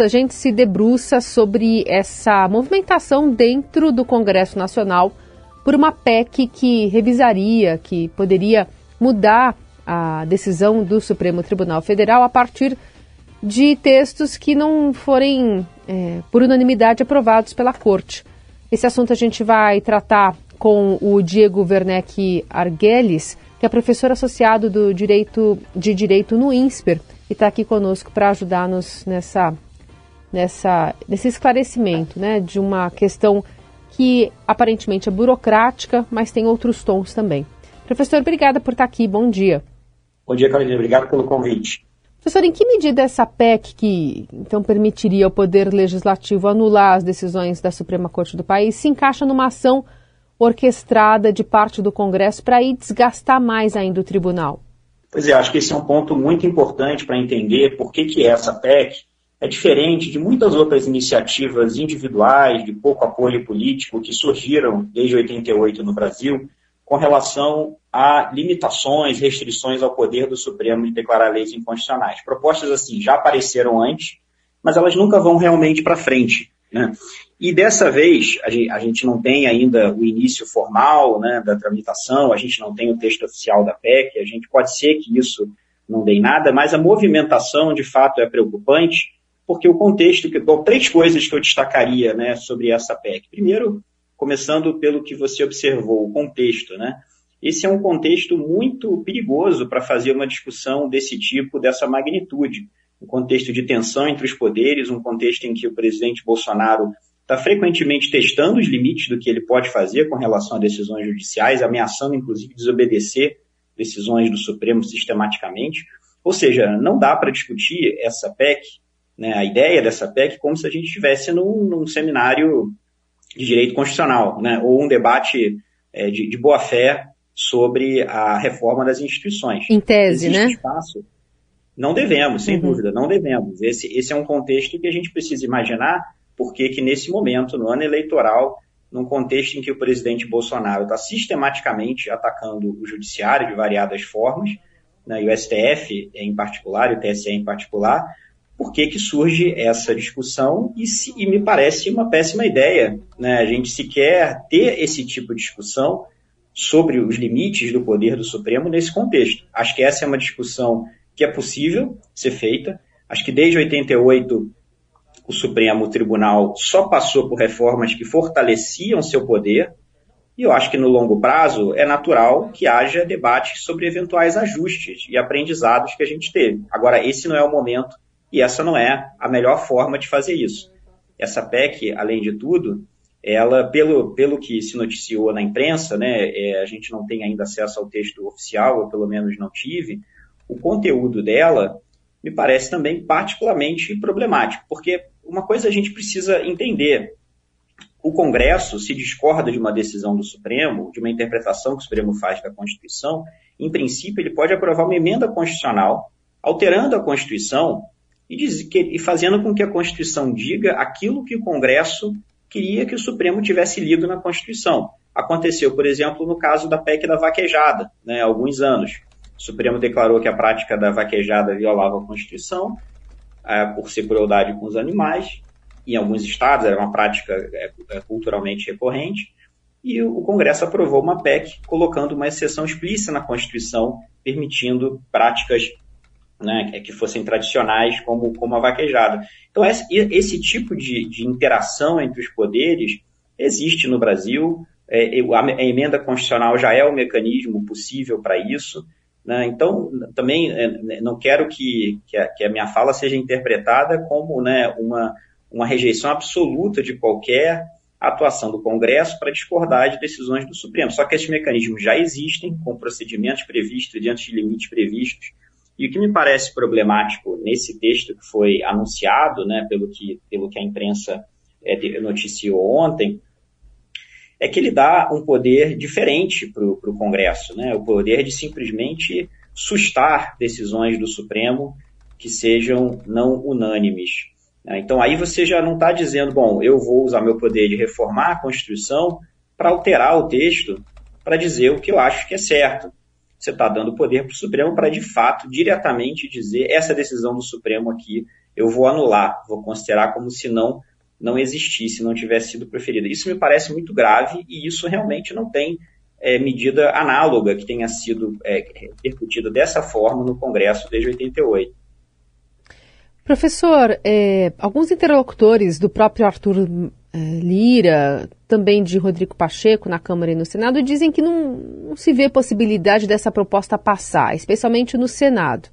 A gente se debruça sobre essa movimentação dentro do Congresso Nacional por uma PEC que revisaria, que poderia mudar a decisão do Supremo Tribunal Federal a partir de textos que não forem, é, por unanimidade, aprovados pela Corte. Esse assunto a gente vai tratar com o Diego Werneck Arguelles, que é professor associado do direito, de Direito no INSPER e está aqui conosco para ajudar-nos nessa, nessa, nesse esclarecimento né, de uma questão que aparentemente é burocrática, mas tem outros tons também. Professor, obrigada por estar aqui. Bom dia. Bom dia, Carolina. Obrigado pelo convite. Professor, em que medida essa PEC, que então permitiria ao Poder Legislativo anular as decisões da Suprema Corte do país, se encaixa numa ação orquestrada de parte do Congresso para ir desgastar mais ainda o tribunal? Pois é, acho que esse é um ponto muito importante para entender por que, que essa PEC é diferente de muitas outras iniciativas individuais de pouco apoio político que surgiram desde 88 no Brasil com relação a limitações, restrições ao poder do Supremo de declarar leis inconstitucionais. Propostas assim já apareceram antes, mas elas nunca vão realmente para frente. Né? E dessa vez, a gente não tem ainda o início formal né, da tramitação, a gente não tem o texto oficial da PEC, a gente pode ser que isso não dê nada, mas a movimentação de fato é preocupante, porque o contexto, que, bom, três coisas que eu destacaria né, sobre essa PEC. Primeiro, começando pelo que você observou, o contexto, né? Esse é um contexto muito perigoso para fazer uma discussão desse tipo, dessa magnitude. Um contexto de tensão entre os poderes, um contexto em que o presidente Bolsonaro está frequentemente testando os limites do que ele pode fazer com relação a decisões judiciais, ameaçando, inclusive, desobedecer decisões do Supremo sistematicamente. Ou seja, não dá para discutir essa PEC, né, a ideia dessa PEC, como se a gente estivesse num, num seminário de direito constitucional, né, ou um debate é, de, de boa-fé sobre a reforma das instituições. Em tese, Existe né? Espaço, não devemos, sem uhum. dúvida, não devemos. Esse, esse é um contexto que a gente precisa imaginar porque que nesse momento, no ano eleitoral, num contexto em que o presidente Bolsonaro está sistematicamente atacando o judiciário de variadas formas, né, e o STF em particular, e o TSE em particular, por que, que surge essa discussão e, se, e, me parece uma péssima ideia né, a gente sequer ter esse tipo de discussão sobre os limites do poder do Supremo nesse contexto. Acho que essa é uma discussão que é possível ser feita. Acho que desde 88 o Supremo Tribunal só passou por reformas que fortaleciam seu poder, e eu acho que no longo prazo é natural que haja debates sobre eventuais ajustes e aprendizados que a gente teve. Agora, esse não é o momento e essa não é a melhor forma de fazer isso. Essa PEC, além de tudo, ela, pelo, pelo que se noticiou na imprensa, né, é, a gente não tem ainda acesso ao texto oficial, ou pelo menos não tive, o conteúdo dela me parece também particularmente problemático, porque uma coisa a gente precisa entender. O Congresso se discorda de uma decisão do Supremo, de uma interpretação que o Supremo faz da Constituição, em princípio ele pode aprovar uma emenda constitucional, alterando a Constituição e, diz, que, e fazendo com que a Constituição diga aquilo que o Congresso queria que o Supremo tivesse lido na Constituição. Aconteceu, por exemplo, no caso da PEC da vaquejada, né, há alguns anos. O Supremo declarou que a prática da vaquejada violava a Constituição, é, por ser crueldade com os animais. Em alguns estados era uma prática é, é, culturalmente recorrente. E o Congresso aprovou uma PEC colocando uma exceção explícita na Constituição, permitindo práticas né, que fossem tradicionais, como, como a vaquejada. Então, esse, esse tipo de, de, interação entre os poderes existe no Brasil. É, a emenda constitucional já é o mecanismo possível para isso. Né? Então, também é, né, não quero que, que a, que, a, minha fala seja interpretada como né, uma, uma rejeição absoluta de qualquer atuação do Congresso para discordar de decisões do Supremo. Só que esses mecanismos já existem, com procedimentos previstos, diante de limites previstos. E o que me parece problemático nesse texto que foi anunciado, né, pelo, que, pelo que a imprensa é, noticiou ontem, é que ele dá um poder diferente para o Congresso, né? o poder de simplesmente sustar decisões do Supremo que sejam não unânimes. Né? Então aí você já não está dizendo, bom, eu vou usar meu poder de reformar a Constituição para alterar o texto para dizer o que eu acho que é certo. Você está dando poder para o Supremo para, de fato, diretamente dizer essa decisão do Supremo aqui eu vou anular, vou considerar como se não não existisse, não tivesse sido preferida. Isso me parece muito grave e isso realmente não tem é, medida análoga que tenha sido é, repercutida dessa forma no Congresso desde 88. Professor, é, alguns interlocutores do próprio Arthur Lira, também de Rodrigo Pacheco na Câmara e no Senado, dizem que não, não se vê possibilidade dessa proposta passar, especialmente no Senado.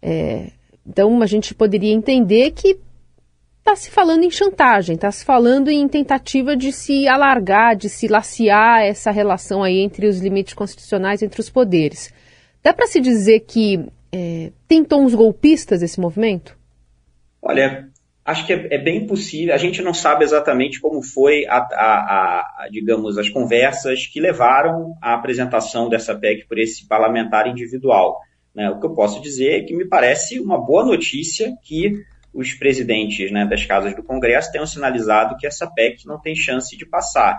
É, então a gente poderia entender que está se falando em chantagem, está se falando em tentativa de se alargar, de se laciar essa relação aí entre os limites constitucionais, entre os poderes. Dá para se dizer que é, tem tons golpistas esse movimento? Olha, acho que é, é, bem possível. A gente não sabe exatamente como foi, a, a, a, digamos, as conversas que levaram à apresentação dessa PEC por esse parlamentar individual. Né? O que eu posso dizer é que me parece uma boa notícia que os presidentes né, das casas do Congresso tenham sinalizado que essa PEC não tem chance de passar.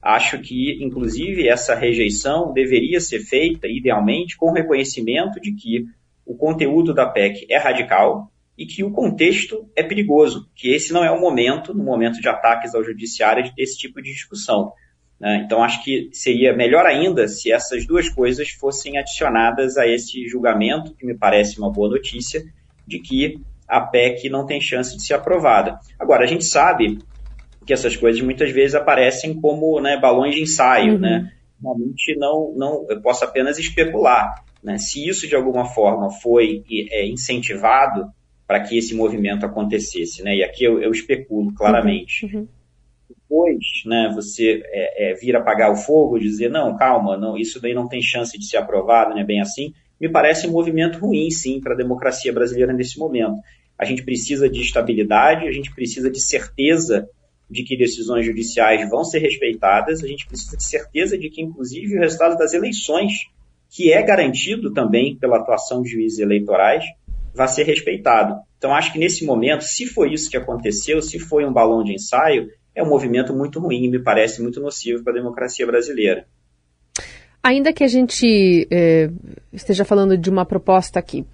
Acho que, inclusive, essa rejeição deveria ser feita, idealmente, com reconhecimento de que o conteúdo da PEC é radical e que o contexto é perigoso, que esse não é o momento, no momento de ataques ao judiciário, de ter esse tipo de discussão. Né? Então, acho que seria melhor ainda se essas duas coisas fossem adicionadas a esse julgamento, que me parece uma boa notícia, de que a PEC não tem chance de ser aprovada. Agora, a gente sabe que essas coisas muitas vezes aparecem como né, balões de ensaio, uhum. né? Realmente não, não, eu posso apenas especular. Né? Se isso de alguma forma foi é, incentivado para que esse movimento acontecesse, né? E aqui eu, eu especulo claramente. Uhum. Uhum. Depois, né, você é, é, vir apagar o fogo, dizer não, calma, não, isso daí não tem chance de ser aprovado, não é bem assim me parece um movimento ruim, sim, para a democracia brasileira nesse momento. A gente precisa de estabilidade, a gente precisa de certeza de que decisões judiciais vão ser respeitadas, a gente precisa de certeza de que, inclusive, o resultado das eleições, que é garantido também pela atuação de juízes eleitorais, vai ser respeitado. Então, acho que nesse momento, se foi isso que aconteceu, se foi um balão de ensaio, é um movimento muito ruim me parece muito nocivo para a democracia brasileira. Ainda que a gente é, esteja falando de uma proposta que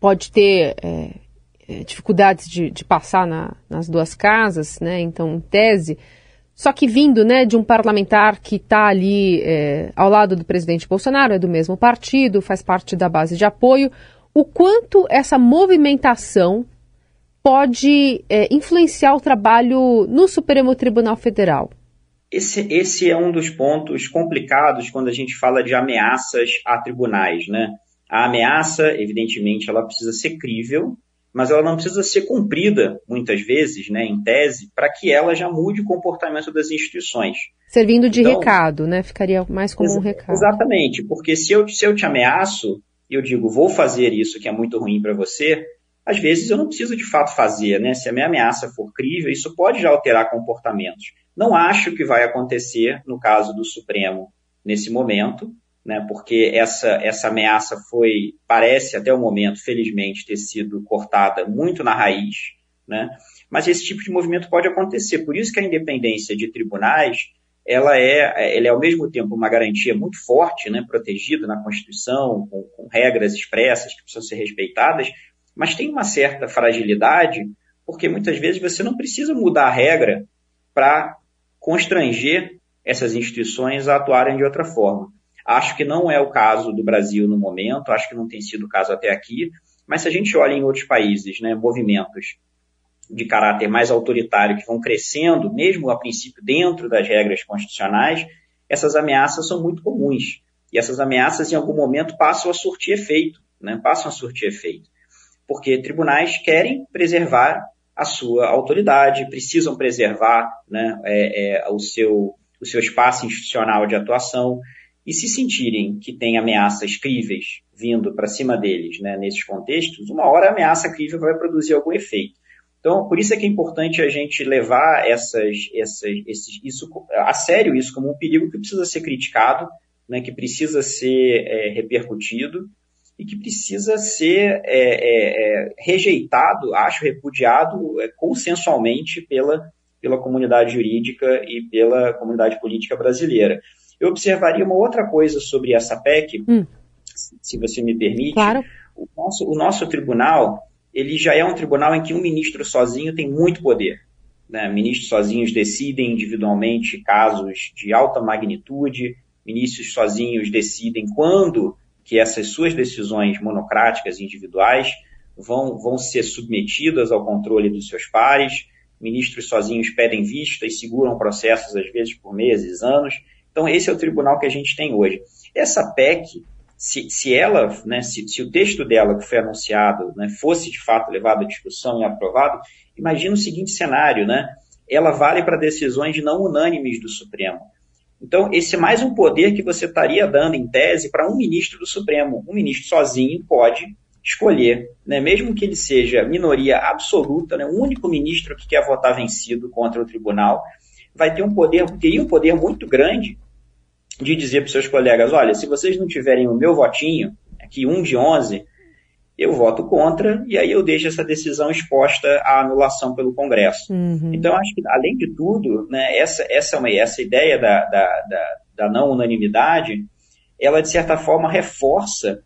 pode ter é, é, dificuldades de, de passar na, nas duas casas, né? Então, em tese, só que vindo né, de um parlamentar que está ali ao lado do presidente Bolsonaro, é do mesmo partido, faz parte da base de apoio, o quanto essa movimentação pode é, influenciar o trabalho no Supremo Tribunal Federal? Esse, esse é um dos pontos complicados quando a gente fala de ameaças a tribunais, né? A ameaça, evidentemente, ela precisa ser crível, mas ela não precisa ser cumprida, muitas vezes, né, em tese, para que ela já mude o comportamento das instituições. Servindo de então, recado, né? Ficaria mais como um recado. Exatamente, porque se eu, se eu te ameaço e eu digo, vou fazer isso que é muito ruim para você, às vezes eu não preciso de fato fazer, né? Se a minha ameaça for crível, isso pode já alterar comportamentos. Não acho que vai acontecer no caso do Supremo nesse momento, né? Porque essa, essa ameaça foi, parece até o momento, felizmente, ter sido cortada muito na raiz, né? Mas esse tipo de movimento pode acontecer. Por isso que a independência de tribunais ela é, ela é ao mesmo tempo uma garantia muito forte, né, protegida na Constituição, com, com regras expressas que precisam ser respeitadas, mas tem uma certa fragilidade, porque muitas vezes você não precisa mudar a regra para constranger essas instituições a atuarem de outra forma. Acho que não é o caso do Brasil no momento, acho que não tem sido o caso até aqui, mas se a gente olha em outros países, né, movimentos de caráter mais autoritário que vão crescendo, mesmo a princípio dentro das regras constitucionais, essas ameaças são muito comuns. E essas ameaças, em algum momento, passam a surtir efeito, né? passam a surtir efeito porque tribunais querem preservar a sua autoridade, precisam preservar né, é, é, o, seu, o seu espaço institucional de atuação, e se sentirem que tem ameaças críveis vindo para cima deles né, nesses contextos, uma hora a ameaça crível vai produzir algum efeito. Então, por isso é que é importante a gente levar essas, essas, esses, isso, a sério isso como um perigo que precisa ser criticado, né, que precisa ser é, repercutido, e que precisa ser é, é, é, rejeitado, acho, repudiado é, consensualmente pela, pela comunidade jurídica e pela comunidade política brasileira. Eu observaria uma outra coisa sobre essa PEC, hum. se você me permite. Claro. O nosso, o nosso tribunal, ele já é um tribunal em que um ministro sozinho tem muito poder. Né? Ministros sozinhos decidem individualmente casos de alta magnitude, ministros sozinhos decidem quando que essas suas decisões monocráticas individuais vão, vão ser submetidas ao controle dos seus pares. Ministros sozinhos pedem vista e seguram processos, às vezes, por meses, anos. Então, esse é o tribunal que a gente tem hoje. Essa PEC, se, se ela, né, se, se, o texto dela que foi anunciado né, fosse de fato levado à discussão e aprovado, imagina o seguinte cenário, né? Ela vale para decisões não unânimes do Supremo. Então, esse é mais um poder que você estaria dando, em tese, para um ministro do Supremo. Um ministro sozinho pode escolher, né, mesmo que ele seja minoria absoluta, né, o único ministro que quer votar vencido contra o tribunal, vai ter um poder, teria um poder muito grande de dizer para seus colegas, olha, se vocês não tiverem o meu votinho, aqui um de 11, eu voto contra e aí eu deixo essa decisão exposta à anulação pelo Congresso. Uhum. Então, acho que, além de tudo, né, essa, essa, é uma, essa ideia da, da, da, da não unanimidade, ela, de certa forma, reforça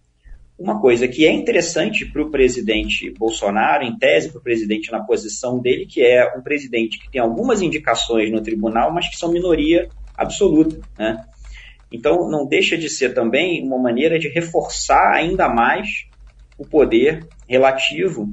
uma coisa que é interessante para o presidente Bolsonaro, em tese para o presidente na posição dele, que é um presidente que tem algumas indicações no tribunal, mas que são minoria absoluta. Né? Então, não deixa de ser também uma maneira de reforçar ainda mais o poder relativo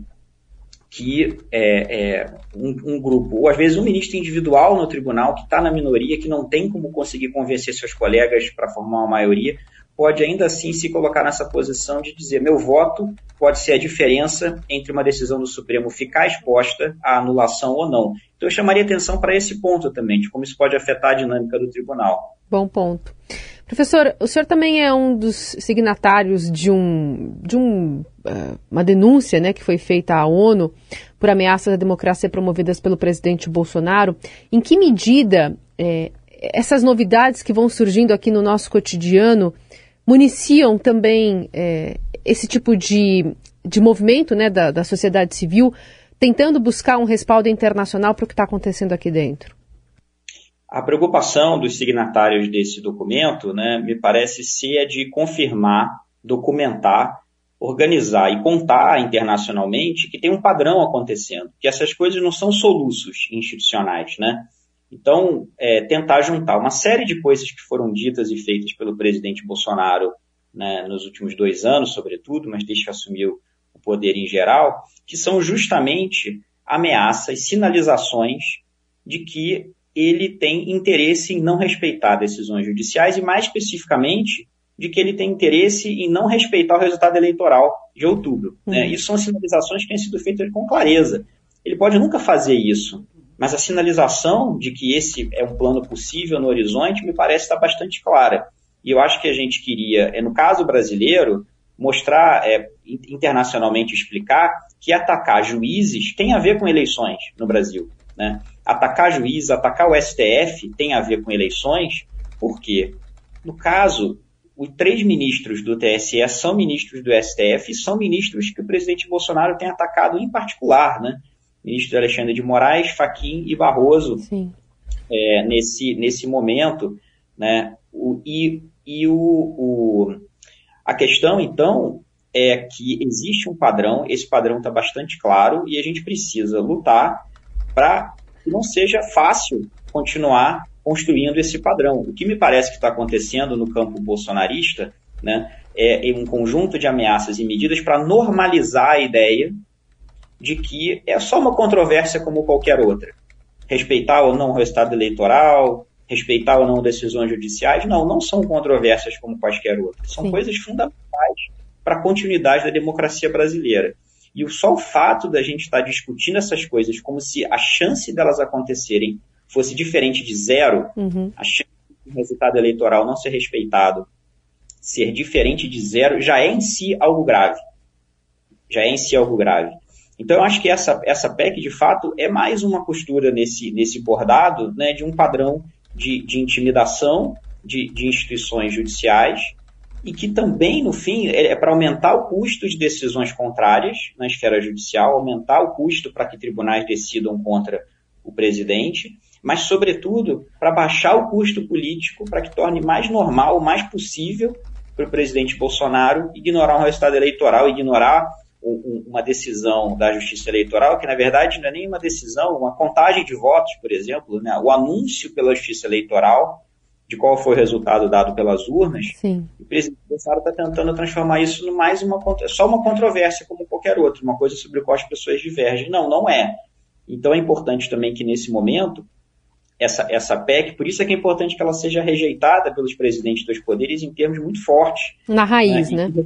que é, é um, um, grupo, ou às vezes um ministro individual no tribunal que está na minoria, que não tem como conseguir convencer seus colegas para formar uma maioria, pode ainda assim se colocar nessa posição de dizer: meu voto pode ser a diferença entre uma decisão do Supremo ficar exposta à anulação ou não. Então eu chamaria atenção para esse ponto também, de como isso pode afetar a dinâmica do tribunal. Bom ponto. Professor, o senhor também é um dos signatários de, um, de um, uh, uma denúncia né, que foi feita à ONU por ameaças à democracia promovidas pelo presidente Bolsonaro. Em que medida é, essas novidades que vão surgindo aqui no nosso cotidiano municiam também é, esse tipo de, de movimento né, da, da sociedade civil, tentando buscar um respaldo internacional para o que está acontecendo aqui dentro? A preocupação dos signatários desse documento, né, me parece ser a de confirmar, documentar, organizar e contar internacionalmente que tem um padrão acontecendo, que essas coisas não são soluços institucionais, né? Então, é, tentar juntar uma série de coisas que foram ditas e feitas pelo presidente Bolsonaro né, nos últimos dois anos, sobretudo, mas desde que assumiu o poder em geral, que são justamente ameaças, sinalizações de que ele tem interesse em não respeitar decisões judiciais e, mais especificamente, de que ele tem interesse em não respeitar o resultado eleitoral de outubro. Né? Uhum. Isso são sinalizações que têm sido feitas com clareza. Ele pode nunca fazer isso, mas a sinalização de que esse é um plano possível no horizonte me parece estar bastante clara. E eu acho que a gente queria, é, no caso brasileiro, mostrar, é, internacionalmente explicar que atacar juízes tem a ver com eleições no Brasil. Né? Atacar juízes, atacar o STF tem a ver com eleições, porque, no caso, os três ministros do TSE são ministros do STF e são ministros que o presidente Bolsonaro tem atacado em particular, né? Ministro Alexandre de Moraes, Faquim e Barroso, é, nesse, nesse momento, né? O, e e o, o, a questão, então, é que existe um padrão, esse padrão está bastante claro e a gente precisa lutar para que não seja fácil continuar construindo esse padrão. O que me parece que está acontecendo no campo bolsonarista né, é um conjunto de ameaças e medidas para normalizar a ideia de que é só uma controvérsia como qualquer outra. Respeitar ou não o resultado eleitoral, respeitar ou não decisões judiciais, não, não são controvérsias como quaisquer outras. São Sim. coisas fundamentais para a continuidade da democracia brasileira. E só o fato da gente estar discutindo essas coisas como se a chance delas acontecerem fosse diferente de zero, uhum. a chance do resultado eleitoral não ser respeitado ser diferente de zero já é em si algo grave. Já é em si algo grave. Então, eu acho que essa, essa PEC, de fato, é mais uma costura nesse, nesse bordado né, de um padrão de, de intimidação de, de instituições judiciais e que também, no fim, é, é para aumentar o custo de decisões contrárias na esfera judicial, aumentar o custo para que tribunais decidam contra o presidente, mas, sobretudo, para baixar o custo político, para que torne mais normal, mais possível, para o presidente Bolsonaro ignorar um resultado eleitoral, ignorar uma decisão da Justiça Eleitoral, que na verdade não é nem uma decisão, uma contagem de votos, por exemplo, né? o anúncio pela Justiça Eleitoral de qual foi o resultado dado pelas urnas, Sim. o presidente Bolsonaro está tentando transformar isso no mais uma só uma controvérsia como qualquer outra, uma coisa sobre a qual as pessoas divergem. Não, não é. Então é importante também que nesse momento essa, essa PEC, por isso é que é importante que ela seja rejeitada pelos presidentes dos poderes em termos muito fortes. Na raiz, né? né?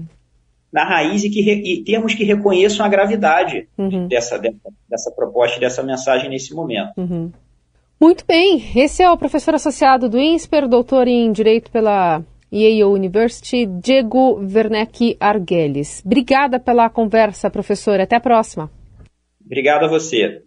Na raiz e, que, e termos que reconheçam a gravidade uhum. dessa, dessa, dessa proposta e dessa mensagem nesse momento. Uhum. Muito bem, esse é o professor associado do INSPER, doutor em Direito pela Yale University, Diego Werneck Arguelles. Obrigada pela conversa, professor. Até a próxima. Obrigado a você.